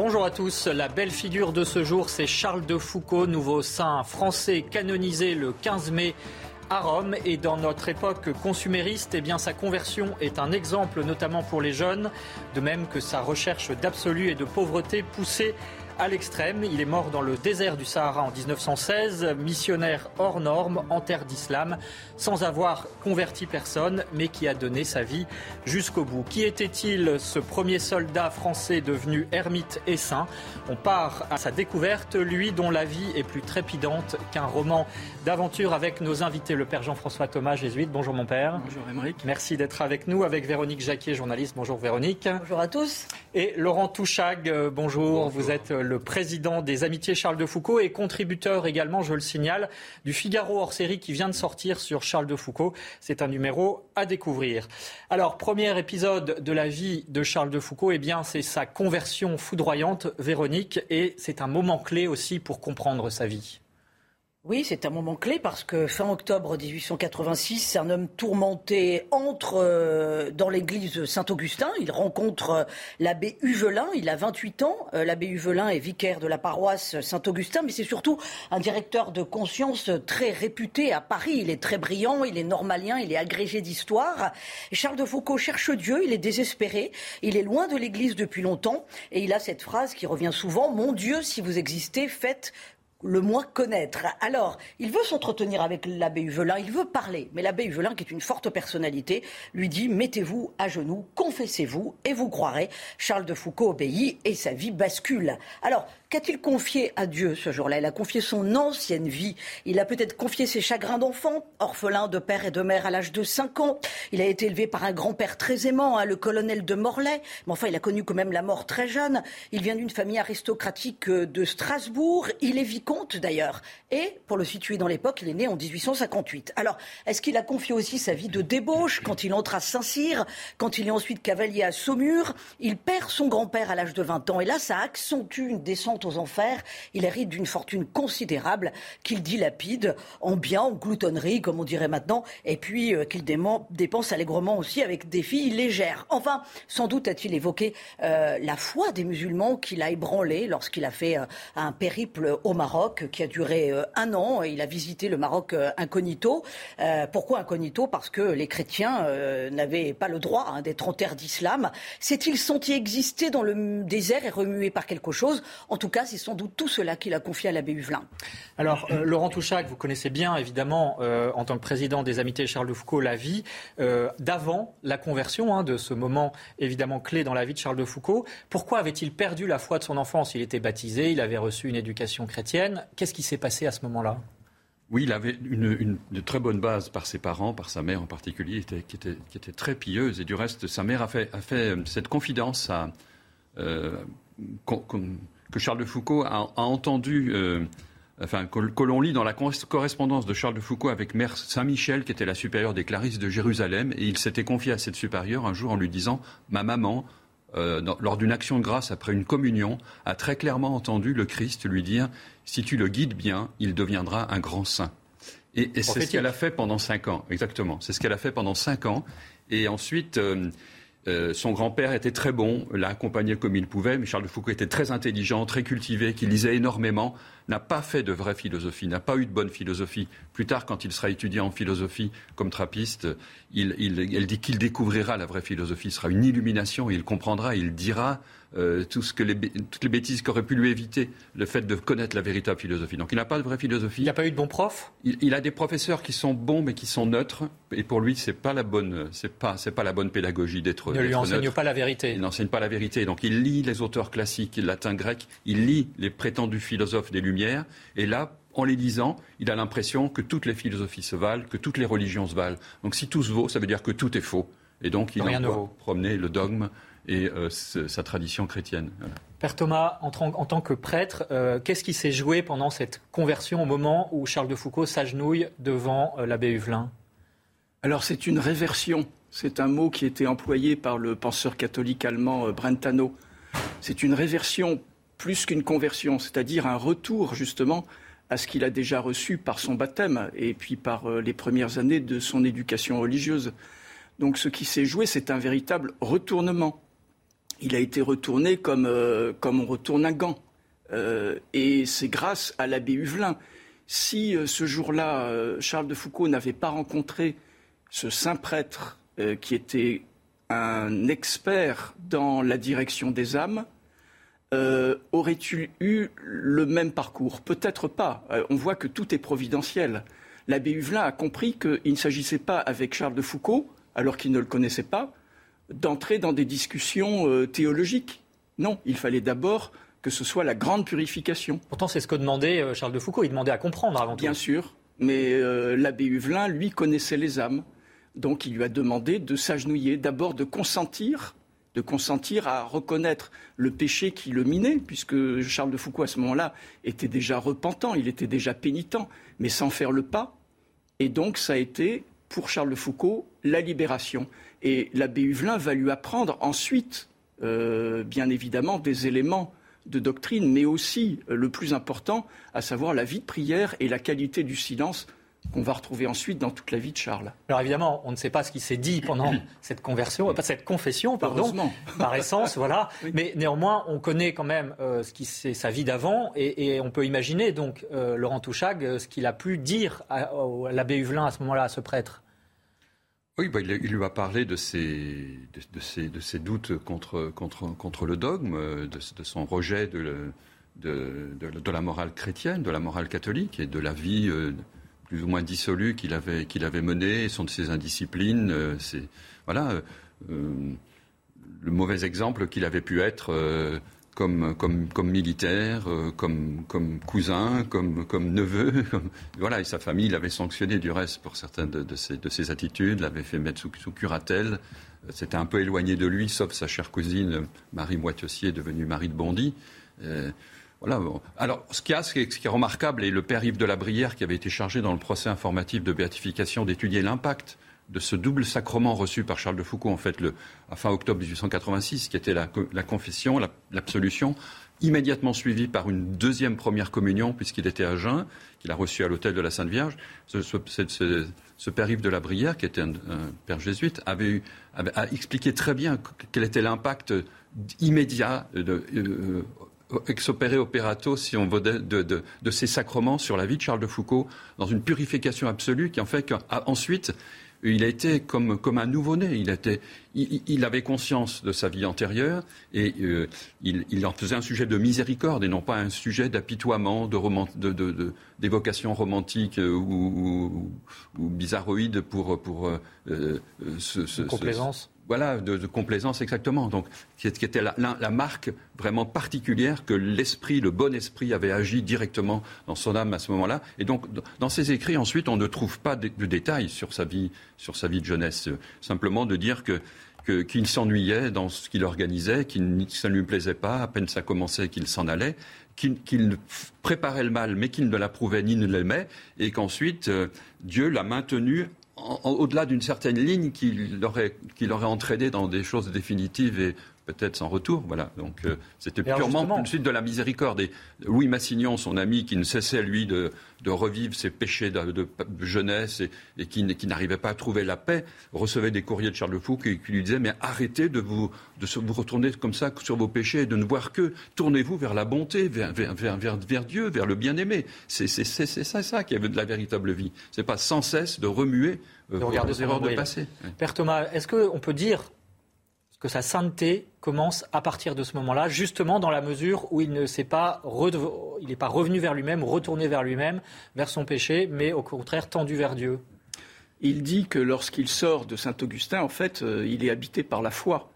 Bonjour à tous. La belle figure de ce jour, c'est Charles de Foucault, nouveau saint français canonisé le 15 mai à Rome. Et dans notre époque consumériste, eh bien, sa conversion est un exemple, notamment pour les jeunes, de même que sa recherche d'absolu et de pauvreté poussée à l'extrême. Il est mort dans le désert du Sahara en 1916, missionnaire hors norme en terre d'islam, sans avoir converti personne, mais qui a donné sa vie jusqu'au bout. Qui était-il ce premier soldat français devenu ermite et saint? On part à sa découverte, lui dont la vie est plus trépidante qu'un roman d'aventure avec nos invités, le père Jean-François Thomas, jésuite. Bonjour mon père. Bonjour Émeric. Merci d'être avec nous, avec Véronique Jacquier, journaliste. Bonjour Véronique. Bonjour à tous. Et Laurent Touchag, bonjour. bonjour. Vous êtes le président des Amitiés Charles de Foucault et contributeur également, je le signale, du Figaro hors série qui vient de sortir sur Charles de Foucault. C'est un numéro à découvrir. Alors, premier épisode de la vie de Charles de Foucault, eh bien, c'est sa conversion foudroyante, Véronique, et c'est un moment clé aussi pour comprendre sa vie. Oui, c'est un moment clé parce que fin octobre 1886, un homme tourmenté entre euh, dans l'église Saint-Augustin. Il rencontre euh, l'abbé Huvelin. Il a 28 ans. Euh, l'abbé Huvelin est vicaire de la paroisse Saint-Augustin, mais c'est surtout un directeur de conscience très réputé à Paris. Il est très brillant, il est normalien, il est agrégé d'histoire. Charles de Foucault cherche Dieu, il est désespéré. Il est loin de l'église depuis longtemps et il a cette phrase qui revient souvent Mon Dieu, si vous existez, faites le moins connaître. Alors, il veut s'entretenir avec l'abbé Huvelin, il veut parler, mais l'abbé Huvelin, qui est une forte personnalité, lui dit mettez-vous à genoux, confessez-vous, et vous croirez. Charles de Foucault obéit et sa vie bascule. Alors, Qu'a-t-il confié à Dieu ce jour-là? Il a confié son ancienne vie. Il a peut-être confié ses chagrins d'enfant, orphelin de père et de mère à l'âge de 5 ans. Il a été élevé par un grand-père très aimant, hein, le colonel de Morlaix. Mais enfin, il a connu quand même la mort très jeune. Il vient d'une famille aristocratique euh, de Strasbourg. Il est vicomte d'ailleurs. Et, pour le situer dans l'époque, il est né en 1858. Alors, est-ce qu'il a confié aussi sa vie de débauche quand il entre à Saint-Cyr, quand il est ensuite cavalier à Saumur? Il perd son grand-père à l'âge de 20 ans. Et là, ça accentue une descente aux enfers. Il hérite d'une fortune considérable qu'il dilapide en biens, en gloutonnerie, comme on dirait maintenant, et puis euh, qu'il dépense allègrement aussi avec des filles légères. Enfin, sans doute a-t-il évoqué euh, la foi des musulmans qu'il a ébranlé lorsqu'il a fait euh, un périple au Maroc qui a duré un an. Il a visité le Maroc incognito. pourquoi incognito? Parce que les chrétiens n'avaient pas le droit hein, d'être en terre d'islam. S'est-il senti exister dans le désert et remué par quelque chose? En tout tout cas, c'est sans doute tout cela qu'il a confié à l'abbé Huvelin. Alors, euh, Laurent Touchac, vous connaissez bien, évidemment, euh, en tant que président des Amitiés Charles de Foucault, la vie euh, d'avant la conversion, hein, de ce moment évidemment clé dans la vie de Charles de Foucault. Pourquoi avait-il perdu la foi de son enfance? Il était baptisé, il avait reçu une éducation chrétienne. Qu'est-ce qui s'est passé à ce moment-là? Oui, il avait une, très bonne base par ses parents, par sa mère en particulier, qui, était, très pieuse. Et du reste, sa mère a fait, cette confidence à, que Charles de Foucault a, entendu, euh, enfin, que, l'on lit dans la correspondance de Charles de Foucault avec Mère Saint-Michel, qui était la supérieure des Clarisses de Jérusalem, et il s'était confié à cette supérieure un jour en lui disant Ma maman, euh, lors d'une action de grâce après une communion, a très clairement entendu le Christ lui dire Si tu le guides bien, il deviendra un grand saint. Et, c'est ce qu'elle a fait pendant cinq ans, exactement. C'est ce qu'elle a fait pendant cinq ans. Et ensuite. Euh, euh, son grand-père était très bon, l'a accompagné comme il pouvait, mais Charles de Foucault était très intelligent, très cultivé, qui lisait énormément, n'a pas fait de vraie philosophie, n'a pas eu de bonne philosophie. Plus tard, quand il sera étudiant en philosophie comme trappiste, il, elle dit qu'il découvrira la vraie philosophie, ce sera une illumination, il comprendra, il dira euh, tout ce que les, toutes les bêtises qu'aurait pu lui éviter le fait de connaître la véritable philosophie. Donc il n'a pas de vraie philosophie. Il n'a pas eu de bons profs? Il, a des professeurs qui sont bons mais qui sont neutres. Et pour lui, c'est pas la bonne, c'est pas, c'est pas la bonne pédagogie d'être. Ne lui enseigne pas la vérité. Il n'enseigne pas la vérité. Donc il lit les auteurs classiques, latin, grec. Il lit les prétendus philosophes des Lumières. Et là, en les lisant, il a l'impression que toutes les philosophies se valent, que toutes les religions se valent. Donc si tout se vaut, ça veut dire que tout est faux. Et donc il envoie promener le dogme et euh, sa tradition chrétienne. Père Thomas, en, tant que prêtre, euh, qu'est-ce qui s'est joué pendant cette conversion au moment où Charles de Foucault s'agenouille devant euh, l'abbé Huvelin? Alors c'est une réversion. C'est un mot qui a été employé par le penseur catholique allemand Brentano. C'est une réversion plus qu'une conversion, c'est-à-dire un retour justement à ce qu'il a déjà reçu par son baptême et puis par les premières années de son éducation religieuse. Donc ce qui s'est joué, c'est un véritable retournement il a été retourné comme, euh, on retourne un gant. et c'est grâce à l'abbé Huvelin. Si ce jour-là, Charles de Foucault n'avait pas rencontré ce saint prêtre qui était un expert dans la direction des âmes, aurait-il eu le même parcours? Peut-être pas. on voit que tout est providentiel l'abbé Huvelin a compris qu'il ne s'agissait pas avec Charles de Foucault, alors qu'il ne le connaissait pas, d'entrer dans des discussions euh, théologiques. Non, il fallait d'abord que ce soit la grande purification. Pourtant, c'est ce que demandait euh, Charles de Foucault. Il demandait à comprendre avant tout. Bien sûr, mais euh, l'abbé Huvelin, lui, connaissait les âmes. Donc, il lui a demandé de s'agenouiller, d'abord de consentir, de consentir à reconnaître le péché qui le minait, puisque Charles de Foucault, à ce moment-là, était déjà repentant, il était déjà pénitent, mais sans faire le pas, et donc, ça a été, pour Charles de Foucault, la libération. Et l'abbé Huvelin va lui apprendre ensuite, euh, bien évidemment, des éléments de doctrine, mais aussi euh, le plus important, à savoir la vie de prière et la qualité du silence qu'on va retrouver ensuite dans toute la vie de Charles. Alors évidemment, on ne sait pas ce qui s'est dit pendant cette conversion, pas cette confession, pardon, par essence, voilà. Mais néanmoins, on connaît quand même euh, ce qui c'est sa vie d'avant, et, on peut imaginer donc euh, Laurent Touchag euh, ce qu'il a pu dire à, l'abbé Huvelin à ce moment-là, à ce prêtre. Oui, bah, il, lui a parlé de ses, doutes contre, le dogme, de, son rejet de, la morale chrétienne, de la morale catholique et de la vie plus ou moins dissolu qu'il avait, qu'il avait mené, sont de ses indisciplines. Euh, voilà euh, euh, le mauvais exemple qu'il avait pu être comme, militaire, comme, comme cousin, comme, neveu. voilà, et sa famille l'avait sanctionné du reste pour certaines de, ses, de ses, attitudes, l'avait fait mettre sous, sous curatelle. C'était un peu éloigné de lui, sauf sa chère cousine Marie Moitessier, devenue Marie de Bondy. Voilà. Alors, ce qui, ce, qui est, remarquable, et le père Yves de la Brière, qui avait été chargé dans le procès informatif de béatification d'étudier l'impact de ce double sacrement reçu par Charles de Foucault, en fait, le, à fin octobre 1886, qui était la, confession, l'absolution, immédiatement suivi par une deuxième première communion, puisqu'il était à jeun, qu'il a reçu à l'hôtel de la Sainte Vierge. Ce, père Yves de la Brière, qui était un, père jésuite, avait, a expliqué très bien quel était l'impact immédiat de, euh, ex opere operato, si on veut, de, ces sacrements sur la vie de Charles de Foucault, dans une purification absolue qui en fait qu'ensuite, il a été comme, comme un nouveau-né. Il, il, avait conscience de sa vie antérieure et euh, il, en faisait un sujet de miséricorde et non pas un sujet d'apitoiement, d'évocation de, romantique euh, ou, ou, bizarroïde pour, pour euh, ce, complaisance voilà, de, complaisance exactement. Donc, qui était la, marque vraiment particulière que l'esprit, le bon esprit, avait agi directement dans son âme à ce moment-là. Et donc, dans ses écrits, ensuite, on ne trouve pas de, détails sur sa vie, sur sa vie de jeunesse. Simplement de dire que qu'il s'ennuyait dans ce qu'il organisait, que ça ne lui plaisait pas, à peine ça commençait qu'il s'en allait, qu'il préparait le mal, mais qu'il ne l'approuvait ni ne l'aimait, et qu'ensuite euh, Dieu l'a maintenu au-delà d'une certaine ligne qui l'aurait, qui entraîné dans des choses définitives et peut-être sans retour. Voilà. Donc euh, c'était purement une suite de la miséricorde. Et Louis Massignon, son ami, qui ne cessait lui de, revivre ses péchés de, jeunesse et, qui, n'arrivait pas à trouver la paix, recevait des courriers de Charles de Foucault qui, lui disaient mais arrêtez de vous de vous retourner comme ça sur vos péchés et de ne voir que tournez-vous vers la bonté, vers, vers, Dieu, vers le bien-aimé. C'est ça, ça qui est de la véritable vie. C'est pas sans cesse de remuer euh, de erreurs de passé. Père Thomas, est-ce qu'on peut dire que sa sainteté commence à partir de ce moment-là, justement dans la mesure où il ne s'est pas, pas revenu vers lui-même, retourné vers lui-même, vers son péché, mais au contraire tendu vers Dieu. Il dit que lorsqu'il sort de Saint-Augustin, en fait, euh, il est habité par la foi.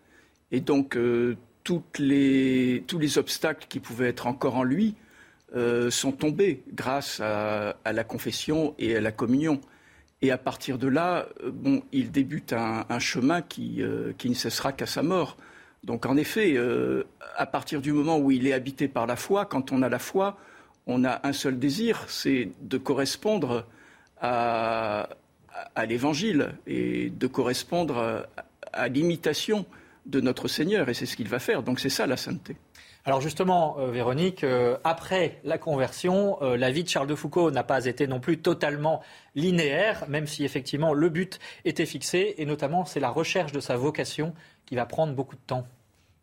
Et donc, euh, les, tous les obstacles qui pouvaient être encore en lui euh, sont tombés grâce à, la confession et à la communion. Et à partir de là, euh, bon, il débute un, chemin qui, euh, qui, ne cessera qu'à sa mort. Donc en effet, euh, à partir du moment où il est habité par la foi, quand on a la foi, on a un seul désir, c'est de correspondre à, à l'Évangile et de correspondre à l'imitation de notre Seigneur. Et c'est ce qu'il va faire. Donc c'est ça la sainteté. Alors justement, euh, Véronique, euh, après la conversion, euh, la vie de Charles de Foucault n'a pas été non plus totalement linéaire, même si effectivement le but était fixé, et notamment c'est la recherche de sa vocation qui va prendre beaucoup de temps.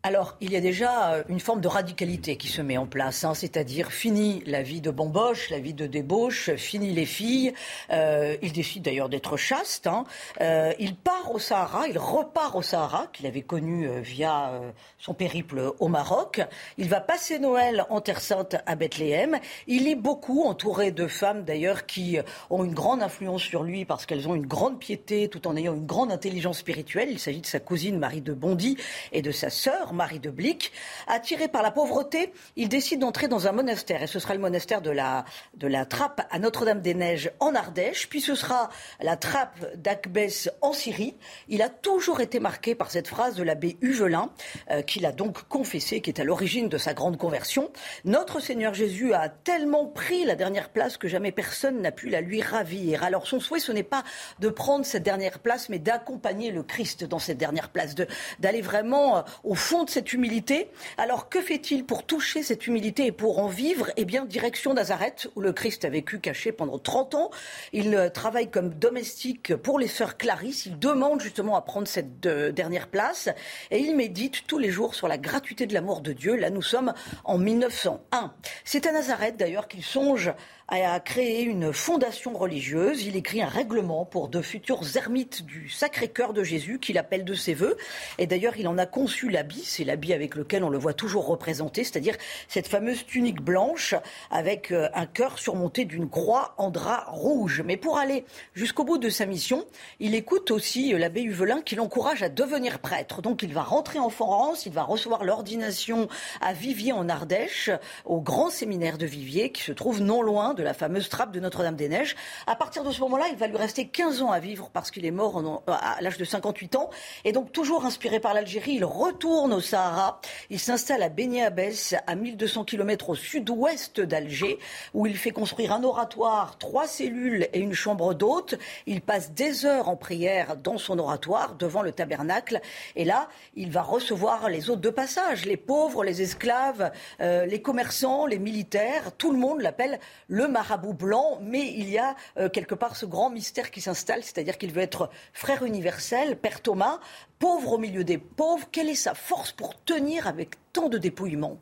Alors, il y a déjà euh, une forme de radicalité qui se met en place, hein, c'est-à-dire fini la vie de bamboche, la vie de débauche, fini les filles. Euh, il décide d'ailleurs d'être chaste. Hein. Euh, il part au Sahara, il repart au Sahara, qu'il avait connu euh, via son périple au Maroc. Il va passer Noël en Terre Sainte à Bethléem. Il lit beaucoup, entouré de femmes d'ailleurs qui ont une grande influence sur lui parce qu'elles ont une grande piété tout en ayant une grande intelligence spirituelle. Il s'agit de sa cousine Marie de Bondy et de sa sœur Marie de Blic. Attiré par la pauvreté, il décide d'entrer dans un monastère. Et ce sera le monastère de la, de la Trappe à Notre-Dame-des-Neiges en Ardèche. Puis ce sera la Trappe d'Akbès en Syrie. Il a toujours été marqué par cette phrase de l'abbé Huvelin, euh, qu'il a donc confessé, qui est à l'origine de sa grande conversion. Notre Seigneur Jésus a tellement pris la dernière place que jamais personne n'a pu la lui ravir. Alors son souhait, ce n'est pas de prendre cette dernière place, mais d'accompagner le Christ dans cette dernière place, d'aller vraiment euh, au fond de cette humilité. Alors que fait-il pour toucher cette humilité et pour en vivre? Eh bien, direction Nazareth, où le Christ a vécu caché pendant 30 ans. Il euh, travaille comme domestique pour les sœurs Clarisse. Il demande justement à prendre cette euh, dernière place et il médite tous les jours sur la gratuité de l'amour de Dieu. Là, nous sommes en 1901. C'est à Nazareth d'ailleurs qu'il songe a créé une fondation religieuse. Il écrit un règlement pour de futurs ermites du Sacré-Cœur de Jésus qu'il appelle de ses voeux. Et d'ailleurs, il en a conçu l'habit. C'est l'habit avec lequel on le voit toujours représenté, c'est-à-dire cette fameuse tunique blanche avec euh, un cœur surmonté d'une croix en drap rouge. Mais pour aller jusqu'au bout de sa mission, il écoute aussi euh, l'abbé Huvelin qui l'encourage à devenir prêtre. Donc il va rentrer en France, il va recevoir l'ordination à Viviers en Ardèche, au grand séminaire de Viviers qui se trouve non loin de de la fameuse trappe de Notre-Dame-des-Neiges. À partir de ce moment-là, il va lui rester 15 ans à vivre parce qu'il est mort à l'âge de 58 ans. Et donc, toujours inspiré par l'Algérie, il retourne au Sahara. Il s'installe à Beni Abbès, à 1200 km au sud-ouest d'Alger, où il fait construire un oratoire, trois cellules et une chambre d'hôte. Il passe des heures en prière dans son oratoire, devant le tabernacle. Et là, il va recevoir les hôtes de passage, les pauvres, les esclaves, euh, les commerçants, les militaires. Tout le monde l'appelle le marabout blanc, mais il y a euh, quelque part ce grand mystère qui s'installe, c'est-à-dire qu'il veut être frère universel, Père Thomas, pauvre au milieu des pauvres. Quelle est sa force pour tenir avec tant de dépouillement?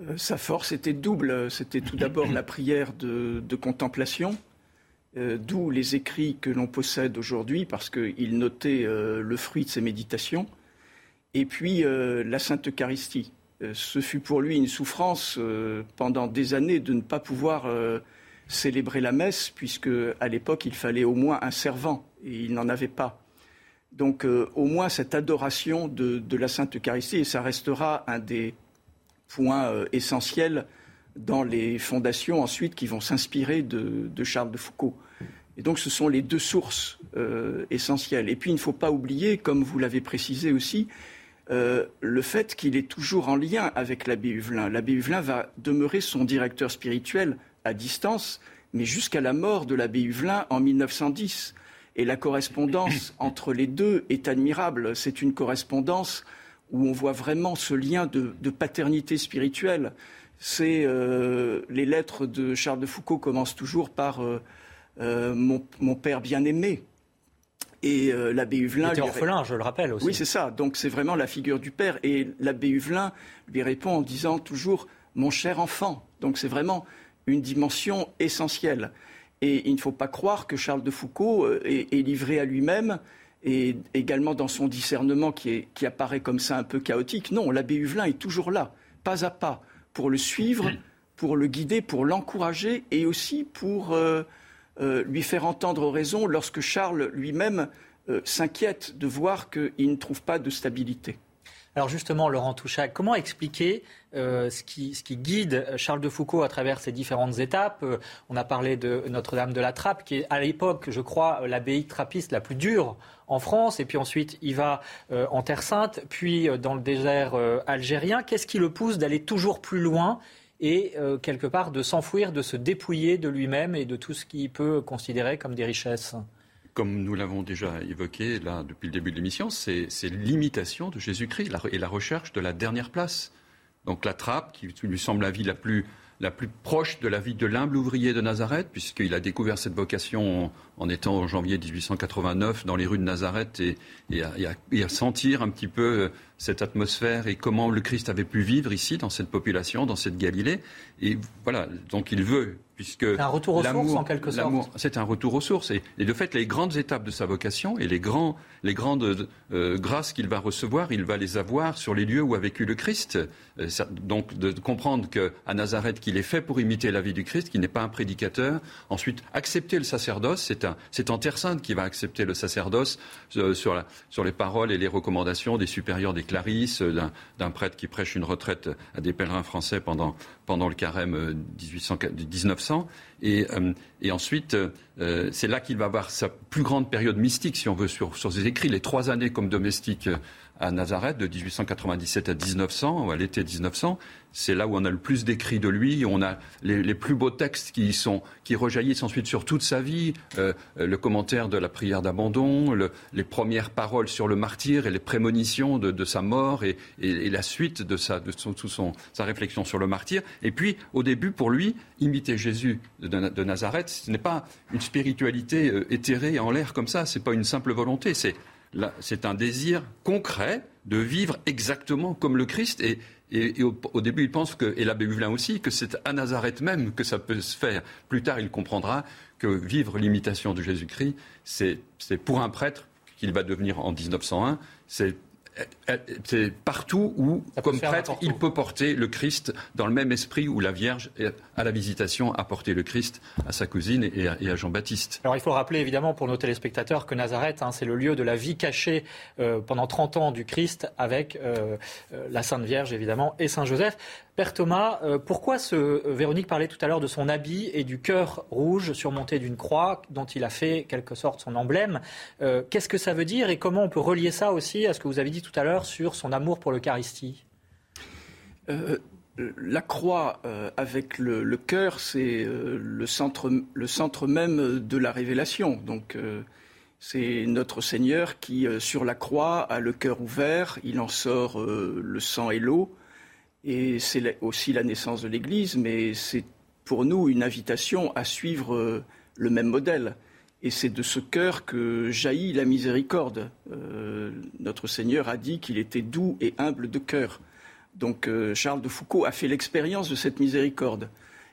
Euh, Sa force était double. C'était tout d'abord la prière de, contemplation. Euh, d'où les écrits que l'on possède aujourd'hui, parce qu'il notait le fruit de ses méditations, et puis la Sainte Eucharistie. Euh, ce fut pour lui une souffrance euh, pendant des années de ne pas pouvoir euh, célébrer la messe, puisque à l'époque il fallait au moins un servant, et il n'en avait pas. Donc au moins cette adoration de, la Sainte Eucharistie, et ça restera un des points essentiels dans les fondations ensuite qui vont s'inspirer de, de, Charles de Foucault. Et donc ce sont les deux sources essentielles. Et puis il ne faut pas oublier, comme vous l'avez précisé aussi, euh, le fait qu'il est toujours en lien avec l'abbé Huvelin. L'abbé Huvelin va demeurer son directeur spirituel à distance, mais jusqu'à la mort de l'abbé Huvelin en 1910. Et la correspondance entre les deux est admirable. C'est une correspondance où on voit vraiment ce lien de, paternité spirituelle. C'est euh, les lettres de Charles de Foucault commencent toujours par euh, mon, père bien-aimé. Et euh, l'abbé Huvelin. Il était orphelin, je le rappelle aussi. Oui, c'est ça. Donc c'est vraiment la figure du père. Et l'abbé Huvelin lui répond en disant toujours Mon cher enfant. Donc c'est vraiment une dimension essentielle. Et il ne faut pas croire que Charles de Foucault euh, est, livré à lui-même et également dans son discernement qui, apparaît comme ça un peu chaotique. Non, l'abbé Huvelin est toujours là, pas à pas, pour le suivre, pour le guider, pour l'encourager et aussi pour. Euh, euh, lui faire entendre raison lorsque Charles lui-même euh, s'inquiète de voir qu'il ne trouve pas de stabilité. Alors justement, Laurent Touchac, comment expliquer euh, ce, qui, guide Charles de Foucault à travers ces différentes étapes? On a parlé de Notre-Dame de la Trappe, qui est à l'époque, je crois, l'abbaye trappiste la plus dure en France. Et puis ensuite, il va en Terre Sainte, puis dans le désert algérien. Qu'est-ce qui le pousse d'aller toujours plus loin et euh, quelque part de s'enfouir, de se dépouiller de lui-même et de tout ce qu'il peut considérer comme des richesses comme nous l'avons déjà évoqué là depuis le début de l'émission, c'est l'imitation de Jésus-Christ et la recherche de la dernière place. Donc la trappe, qui lui semble la vie la plus, la plus proche de la vie de l'humble ouvrier de Nazareth, puisqu'il a découvert cette vocation en, étant en janvier 1889 dans les rues de Nazareth et, à, sentir un petit peu cette atmosphère et comment le Christ avait pu vivre ici, dans cette population, dans cette Galilée. Et voilà, donc il veut puisque un retour aux sources en quelque sorte. C'est un retour aux sources et, de fait les grandes étapes de sa vocation et les, grands, les grandes euh, grâces qu'il va recevoir, il va les avoir sur les lieux où a vécu le Christ. Euh, donc de comprendre qu'à Nazareth qu'il est fait pour imiter la vie du Christ, qu'il n'est pas un prédicateur. Ensuite accepter le sacerdoce, c'est en Terre Sainte qu'il va accepter le sacerdoce euh, sur, la, sur les paroles et les recommandations des supérieurs des Clarisses, d'un prêtre qui prêche une retraite à des pèlerins français pendant, pendant le carême 1800, 1900 euh, et, ensuite, euh, c'est là qu'il va avoir sa plus grande période mystique, si on veut, sur ses écrits. Les trois années comme domestique à Nazareth, de 1897 à 1900, ou à l'été 1900. C'est là où on a le plus d'écrits de lui. On a les, plus beaux textes qui, sont, qui rejaillissent ensuite sur toute sa vie. Euh, le commentaire de la prière d'abandon, les premières paroles sur le martyr et les prémonitions de, sa mort et, la suite de, sa, de son, sa réflexion sur le martyr. Et puis, au début, pour lui, imiter Jésus de, Nazareth, ce n'est pas une spiritualité euh, éthérée en l'air comme ça. Ce n'est pas une simple volonté. C'est c'est un désir concret de vivre exactement comme le Christ. Et, au, début, il pense que, et l'abbé Huvelin aussi, que c'est à Nazareth même que ça peut se faire. Plus tard, il comprendra que vivre l'imitation de Jésus-Christ, c'est pour un prêtre qu'il va devenir en 1901, c'est c'est partout où, comme prêtre, il peut porter le Christ dans le même esprit où la Vierge, à la visitation, a porté le Christ à sa cousine et à, Jean-Baptiste. Alors il faut rappeler évidemment pour nos téléspectateurs que Nazareth, hein, c'est le lieu de la vie cachée euh, pendant 30 ans du Christ avec euh, euh, la Sainte Vierge évidemment et Saint Joseph. Père Thomas, euh, pourquoi ce, euh, Véronique parlait tout à l'heure de son habit et du cœur rouge surmonté d'une croix dont il a fait quelque sorte son emblème. Euh, qu'est-ce que ça veut dire et comment on peut relier ça aussi à ce que vous avez dit tout à l'heure sur son amour pour l'Eucharistie? La croix avec le, cœur, c'est le, centre, le centre même de la révélation. Donc c'est notre Seigneur qui, sur la croix, a le cœur ouvert, il en sort le sang et l'eau. Et c'est aussi la naissance de l'Église, mais c'est pour nous une invitation à suivre euh, le même modèle. Et c'est de ce cœur que jaillit la miséricorde. Euh, notre Seigneur a dit qu'il était doux et humble de cœur. Donc euh, Charles de Foucault a fait l'expérience de cette miséricorde.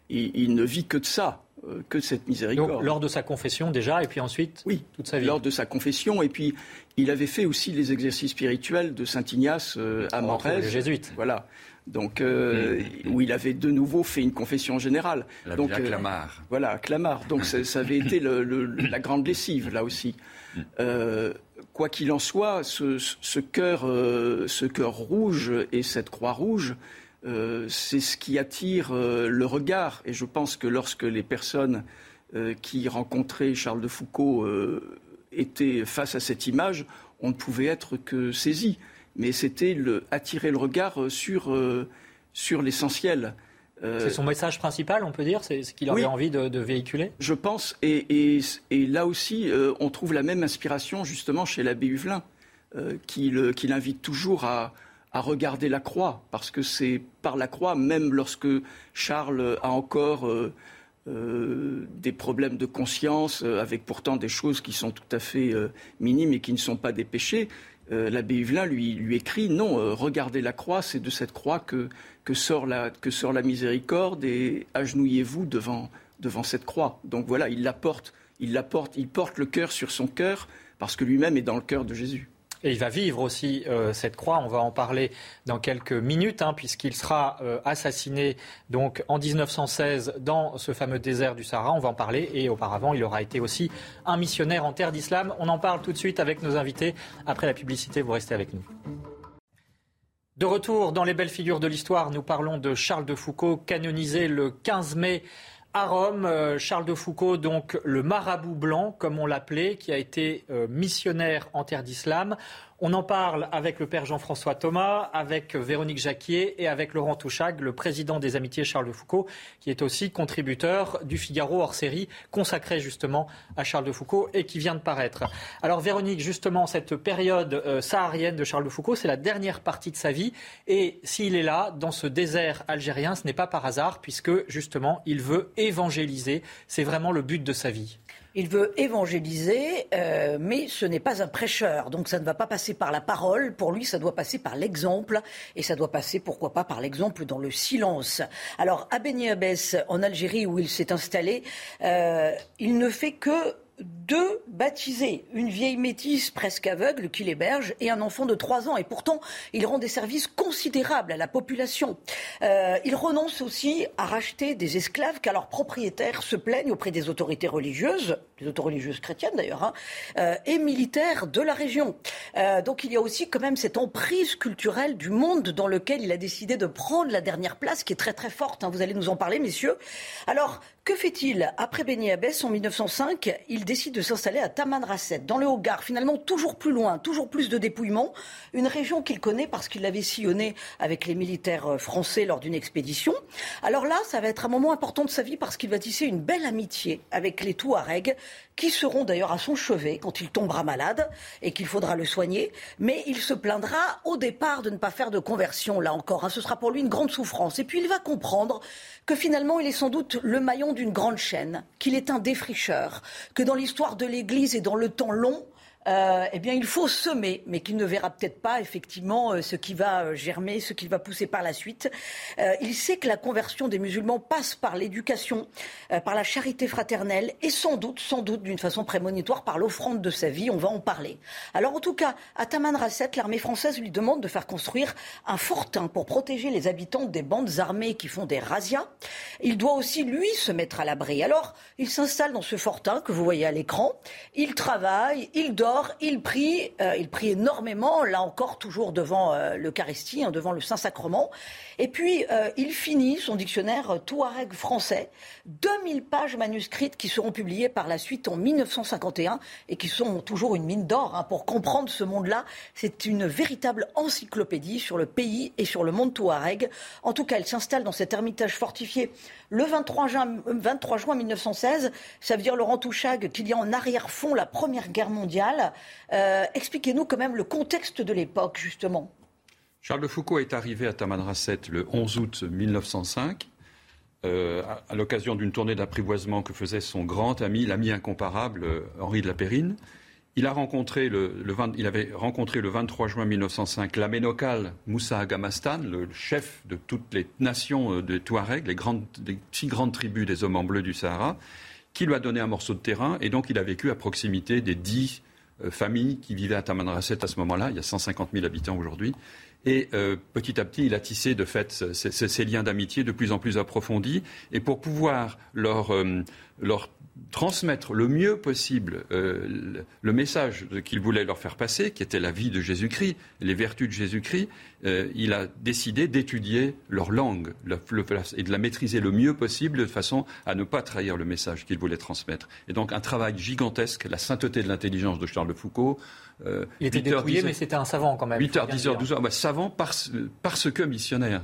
Et il ne vit que de ça, que de cette miséricorde. Donc, lors de sa confession déjà, et puis ensuite oui, toute sa vie. Lors de sa confession, et puis il avait fait aussi les exercices spirituels de Saint Ignace à Morez. Les jésuites. Voilà donc euh, où il avait de nouveau fait une confession générale. La donc euh, Clamart. Voilà, Clamart. Donc ça, avait été la grande lessive là aussi. Euh, quoi qu'il en soit, ce, cœur, ce cœur rouge et cette croix rouge, c'est ce qui attire le regard. Et je pense que lorsque les personnes qui rencontraient Charles de Foucault étaient face à cette image, on ne pouvait être que saisi mais c'était attirer le regard euh, sur, euh, sur l'essentiel. Euh, c'est son message principal, on peut dire C'est ce qu'il avait envie de, véhiculer? Je pense. Et, et, là aussi, on trouve la même inspiration justement chez l'abbé Huvelin, qui l'invite toujours à, à, regarder la croix, parce que c'est par la croix, même lorsque Charles a encore des problèmes de conscience, avec pourtant des choses qui sont tout à fait minimes et qui ne sont pas des péchés, euh, l'abbé Huvelin lui, lui, écrit Non, euh, regardez la croix, c'est de cette croix que, que, sort la, que sort la miséricorde et agenouillez-vous devant, devant cette croix. Donc voilà, il la porte, il la porte, il porte le cœur sur son cœur parce que lui-même est dans le cœur de Jésus. Et il va vivre aussi euh, cette croix. On va en parler dans quelques minutes, hein, puisqu'il sera euh, assassiné donc en 1916 dans ce fameux désert du Sahara. On va en parler. Et auparavant, il aura été aussi un missionnaire en terre d'islam. On en parle tout de suite avec nos invités. Après la publicité, vous restez avec nous. De retour dans les belles figures de l'histoire, nous parlons de Charles de Foucault, canonisé le 15 mai à Rome, euh, Charles de Foucault, donc le marabout blanc, comme on l'appelait, qui a été euh, missionnaire en terre d'islam. On en parle avec le père Jean-François Thomas, avec Véronique Jacquier et avec Laurent Touchag, le président des Amitiés Charles de Foucault, qui est aussi contributeur du Figaro hors série, consacré justement à Charles de Foucault et qui vient de paraître. Alors Véronique, justement, cette période euh, saharienne de Charles de Foucault, c'est la dernière partie de sa vie. Et s'il est là, dans ce désert algérien, ce n'est pas par hasard, puisque justement, il veut évangéliser. C'est vraiment le but de sa vie. Il veut évangéliser, euh, mais ce n'est pas un prêcheur. Donc ça ne va pas passer par la parole. Pour lui, ça doit passer par l'exemple. Et ça doit passer, pourquoi pas, par l'exemple dans le silence. Alors, à Beni Abbès, en Algérie, où il s'est installé, euh, il ne fait que deux baptisés, une vieille métisse presque aveugle qui l'héberge et un enfant de 3 ans. Et pourtant, il rend des services considérables à la population. Euh, il renonce aussi à racheter des esclaves car leurs propriétaires se plaignent auprès des autorités religieuses, des autorités religieuses chrétiennes d'ailleurs, hein, euh, et militaires de la région. Euh, donc il y a aussi quand même cette emprise culturelle du monde dans lequel il a décidé de prendre la dernière place, qui est très très forte. Hein. Vous allez nous en parler, messieurs. Alors, que fait-il Après Beni Abbès, en 1905, il décide de s'installer à Tamanrasset, dans le Haut-Gard, finalement toujours plus loin, toujours plus de dépouillement, une région qu'il connaît parce qu'il l'avait sillonnée avec les militaires euh, français lors d'une expédition. Alors là, ça va être un moment important de sa vie parce qu'il va tisser une belle amitié avec les Touaregs, qui seront d'ailleurs à son chevet quand il tombera malade et qu'il faudra le soigner. Mais il se plaindra au départ de ne pas faire de conversion, là encore. Hein. Ce sera pour lui une grande souffrance. Et puis il va comprendre que finalement, il est sans doute le maillon d'une grande chaîne, qu'il est un défricheur, que dans l'histoire de l'Église et dans le temps long, euh, eh bien, il faut semer, mais qu'il ne verra peut-être pas effectivement euh, ce qui va euh, germer, ce qui va pousser par la suite. il sait que la conversion des musulmans passe par l'éducation, par la charité fraternelle et sans doute, sans doute d'une façon prémonitoire par l'offrande de sa vie. On va en parler. Alors, en tout cas, à Taman Rasset, l'armée française lui demande de faire construire un fortin pour protéger les habitants des bandes armées qui font des razzias. Il doit aussi, lui, se mettre à l'abri. Alors, il s'installe dans ce fortin que vous voyez à l'écran. Il travaille, il dort il prie, euh, il prie énormément, là encore toujours devant euh, l'Eucharistie, hein, devant le Saint-Sacrement. Et puis, euh, il finit son dictionnaire Touareg français, 2000 pages manuscrites qui seront publiées par la suite en 1951 et qui sont toujours une mine d'or hein, pour comprendre ce monde-là. C'est une véritable encyclopédie sur le pays et sur le monde Touareg. En tout cas, il s'installe dans cet ermitage fortifié le 23 juin, 23 juin 1916. Ça veut dire, Laurent Touchag, qu'il y a en arrière-fond la Première Guerre mondiale. Euh, expliquez-nous quand même le contexte de l'époque, justement. Charles de Foucault est arrivé à Tamanrasset le 11 août 1905. Euh, à, l'occasion d'une tournée d'apprivoisement que faisait son grand ami, l'ami incomparable euh, Henri de la Périne. Il, a rencontré le, avait rencontré le 23 juin 1905 l'aménocal Moussa Agamastan, le chef de toutes les nations de Touareg, les, grandes, les six grandes tribus des hommes en bleu du Sahara, qui lui a donné un morceau de terrain et donc il a vécu à proximité des dix familles qui vivaient à Tamanrasset à ce moment-là. Il y a 150 000 habitants aujourd'hui. Et euh, petit à petit, il a tissé de fait ces, liens d'amitié de plus en plus approfondis. Et pour pouvoir leur, euh, leur transmettre le mieux possible euh, le, message qu'il voulait leur faire passer, qui était la vie de Jésus-Christ, les vertus de Jésus-Christ, euh, il a décidé d'étudier leur langue et de la maîtriser le mieux possible de façon à ne pas trahir le message qu'il voulait transmettre. Et donc un travail gigantesque, la sainteté de l'intelligence de Charles de Foucault, il était dépouillé, mais c'était un savant quand même. 8 h 10 h 12 h savant parce, parce que missionnaire.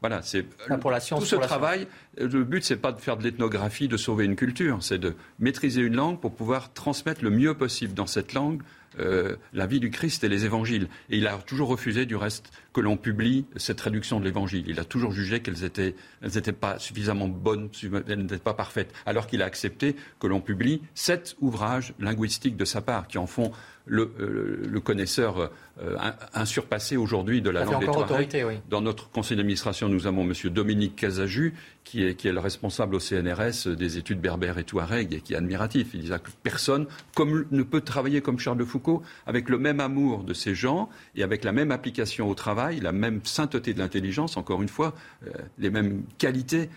voilà, c'est pour la science. Tout ce travail, le but c'est pas de faire de l'ethnographie, de sauver une culture, c'est de maîtriser une langue pour pouvoir transmettre le mieux possible dans cette langue euh, la vie du Christ et les évangiles. Et il a toujours refusé, du reste, que l'on publie cette traduction de l'évangile. Il a toujours jugé qu'elles n'étaient elles pas suffisamment bonnes, elles n'étaient pas parfaites, alors qu'il a accepté que l'on publie sept ouvrages linguistiques de sa part, qui en font le, euh, connaisseur euh, insurpassé aujourd'hui de la langue des oui. Dans notre conseil d'administration, nous avons M. Dominique Casaju, qui est, qui est, le responsable au CNRS des études berbères et touareg, et qui est admiratif. Il dit que personne comme, ne peut travailler comme Charles de Foucault, avec le même amour de ces gens, et avec la même application au travail, la même sainteté de l'intelligence, encore une fois, euh, les mêmes qualités,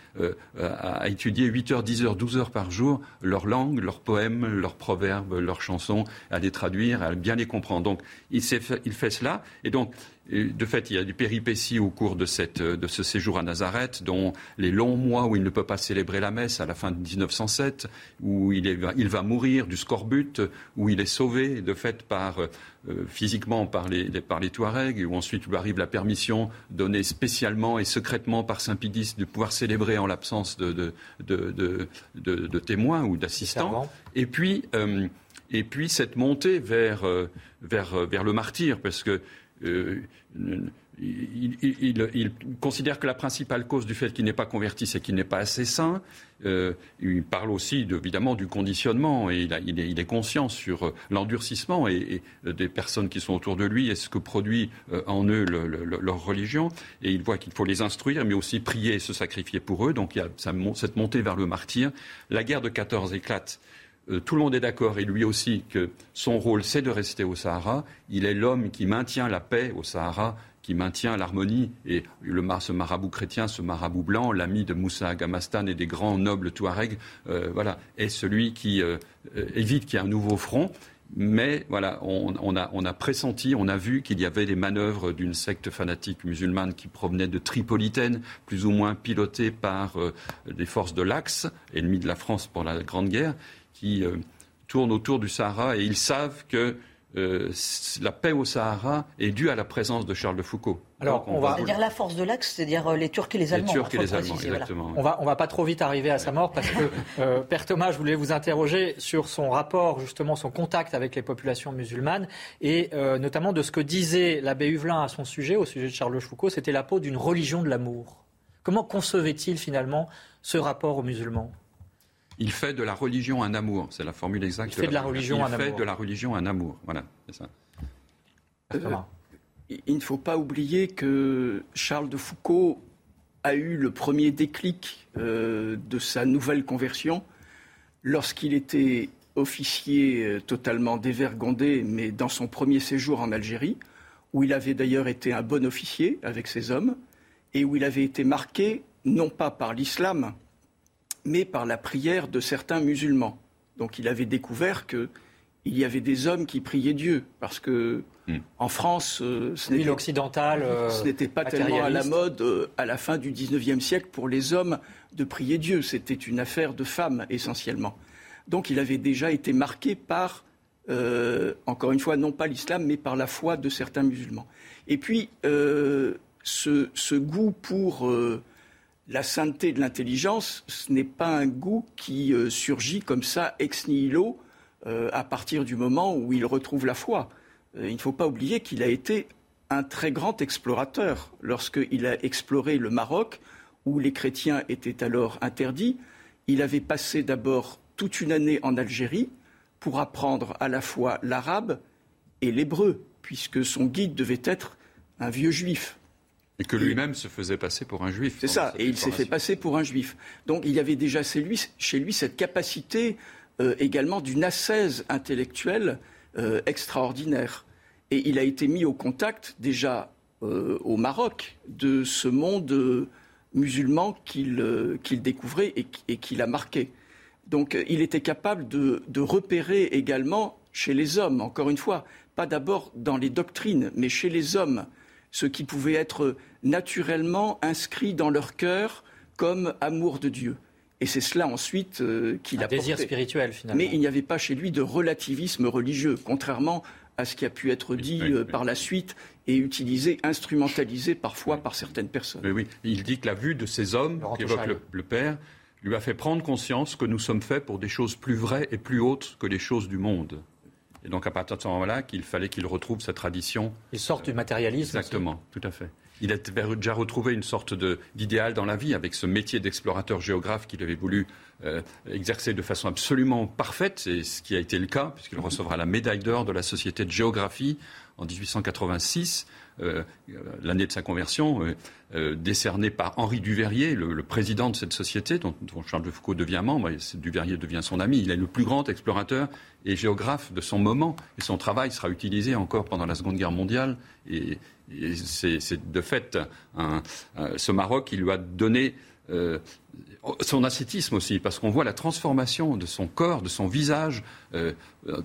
à étudier 8 heures, 10 heures, 12 heures par jour, leur langue, leurs poèmes, leurs proverbes, leurs chansons, à les traduire à bien les comprendre. Donc, il, fait, il fait cela. Et donc, de fait, il y a des péripéties au cours de, cette, de, ce séjour à Nazareth, dont les longs mois où il ne peut pas célébrer la messe à la fin de 1907, où il, est, il va mourir du scorbut, où il est sauvé de fait par, euh, physiquement par les, par les Touaregs, où ensuite lui arrive la permission donnée spécialement et secrètement par Saint-Pédis de pouvoir célébrer en l'absence de, de, de, témoins ou d'assistants. Et puis, euh, et puis cette montée vers, euh, vers, euh, vers le martyr, parce que euh, il, considère que la principale cause du fait qu'il n'est pas converti, c'est qu'il n'est pas assez sain. Euh, il parle aussi évidemment du conditionnement et il, est, conscient sur l'endurcissement et, des personnes qui sont autour de lui et ce que produit en eux leur religion. Et il voit qu'il faut les instruire, mais aussi prier et se sacrifier pour eux. Donc il y a cette montée vers le martyr. La guerre de 14 éclate. Euh, tout le monde est d'accord, et lui aussi, que son rôle, c'est de rester au Sahara. Il est l'homme qui maintient la paix au Sahara, qui maintient l'harmonie. Et le, ce marabout chrétien, ce marabout blanc, l'ami de Moussa Agamastan et des grands nobles Touaregs, euh, voilà, est celui qui euh, évite qu'il y ait un nouveau front. Mais voilà, on, a, on, a, pressenti, on a vu qu'il y avait des manœuvres d'une secte fanatique musulmane qui provenait de Tripolitaine, plus ou moins pilotée par des forces de l'Axe, ennemies de la France pour la Grande Guerre, qui euh, tournent autour du Sahara et ils savent que euh, la paix au Sahara est due à la présence de Charles de Foucault. Alors, on, va c'est-à-dire la force de l'Axe, c'est-à-dire euh, les Turcs et les Allemands. Les Turcs et les Allemands, exactement. On va, on va pas trop vite arriver à sa mort parce que Père Thomas, je voulais vous interroger sur son rapport, justement, son contact avec les populations musulmanes et notamment de ce que disait l'abbé Huvelin à son sujet, au sujet de Charles de Foucault, c'était la peau d'une religion de l'amour. Comment concevait-il finalement ce rapport aux musulmans? Il fait de la religion un amour. C'est la formule exacte. Il fait de la, religion un amour. Il fait de la religion un amour. Voilà, c'est ça. Euh, il ne faut pas oublier que Charles de Foucault a eu le premier déclic euh, de sa nouvelle conversion lorsqu'il était officier euh, totalement dévergondé, mais dans son premier séjour en Algérie, où il avait d'ailleurs été un bon officier avec ses hommes, et où il avait été marqué non pas par l'islam, mais par la prière de certains musulmans. Donc il avait découvert qu'il y avait des hommes qui priaient Dieu, parce que hmm. en France, euh, ce n'était pas tellement à la mode euh, à la fin du XIXe siècle pour les hommes de prier Dieu. C'était une affaire de femmes essentiellement. Donc il avait déjà été marqué par, euh, encore une fois, non pas l'islam, mais par la foi de certains musulmans. Et puis, ce, ce, goût pour la sainteté de l'intelligence, ce n'est pas un goût qui euh, surgit comme ça ex nihilo euh, à partir du moment où il retrouve la foi. Euh, il ne faut pas oublier qu'il a été un très grand explorateur lorsqu'il a exploré le Maroc, où les chrétiens étaient alors interdits. Il avait passé d'abord toute une année en Algérie pour apprendre à la fois l'arabe et l'hébreu, puisque son guide devait être un vieux juif. Et que lui-même se faisait passer pour un juif. C'est ça, et il s'est fait passer pour un juif. Donc il y avait déjà chez lui, chez lui cette capacité euh, également d'une ascèse intellectuelle euh, extraordinaire. Et il a été mis au contact déjà euh, au Maroc de ce monde musulman qu'il découvrait et, qu'il a marqué. Donc il était capable de, de repérer également chez les hommes, encore une fois, pas d'abord dans les doctrines, mais chez les hommes, ce qui pouvait être naturellement inscrit dans leur cœur comme amour de Dieu. Et c'est cela ensuite euh, qu'il a désir spirituel finalement. Mais il n'y avait pas chez lui de relativisme religieux, contrairement à ce qui a pu être dit euh, par la suite et utilisé, instrumentalisé parfois par certaines personnes. Mais oui, il dit que la vue de ces hommes, qu'évoque le, le, Père, lui a fait prendre conscience que nous sommes faits pour des choses plus vraies et plus hautes que les choses du monde. Et donc à partir de ce moment-là, qu'il fallait qu'il retrouve sa tradition. Il sort du matérialisme. Exactement, tout à fait. Il a déjà retrouvé une sorte d'idéal dans la vie avec ce métier d'explorateur géographe qu'il avait voulu euh, exercer de façon absolument parfaite, c'est ce qui a été le cas, puisqu'il recevra la médaille d'or de la Société de géographie en 1886. Euh, l'année de sa conversion, euh, euh, décernée par Henri Duverier, le, président de cette société, dont, Charles de Foucault devient membre, et Duverier devient son ami. Il est le plus grand explorateur et géographe de son moment, et son travail sera utilisé encore pendant la Seconde Guerre mondiale. Et, c'est de fait ce Maroc qui lui a donné son ascétisme aussi, parce qu'on voit la transformation de son corps, de son visage. Euh,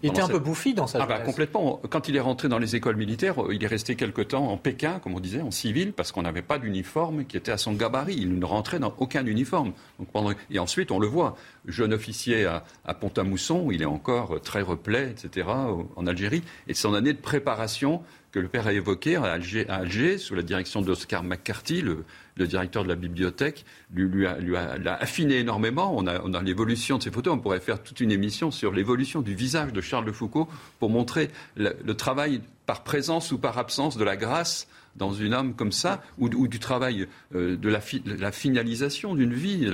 il était un peu bouffi dans sa ah bah, complètement. Quand il est rentré dans les écoles militaires, il est resté quelque temps en Pékin, comme on disait, en civil, parce qu'on n'avait pas d'uniforme qui était à son gabarit. Il ne rentrait dans aucun uniforme. Donc pendant... Et ensuite, on le voit, jeune officier à, à Pont-à-Mousson, il est encore très replet, etc., en Algérie. Et son année de préparation que le père a évoquée à Alger, à Alger sous la direction d'Oscar McCarthy, le, le directeur de la bibliothèque, lui, lui, a, lui a, l'a affiné énormément. On a, on a l'évolution de ces photos. On pourrait faire toute une émission sur l'évolution du visage de Charles de Foucault pour montrer le, travail par présence ou par absence de la grâce dans une âme comme ça, ou, du travail de, la finalisation d'une vie.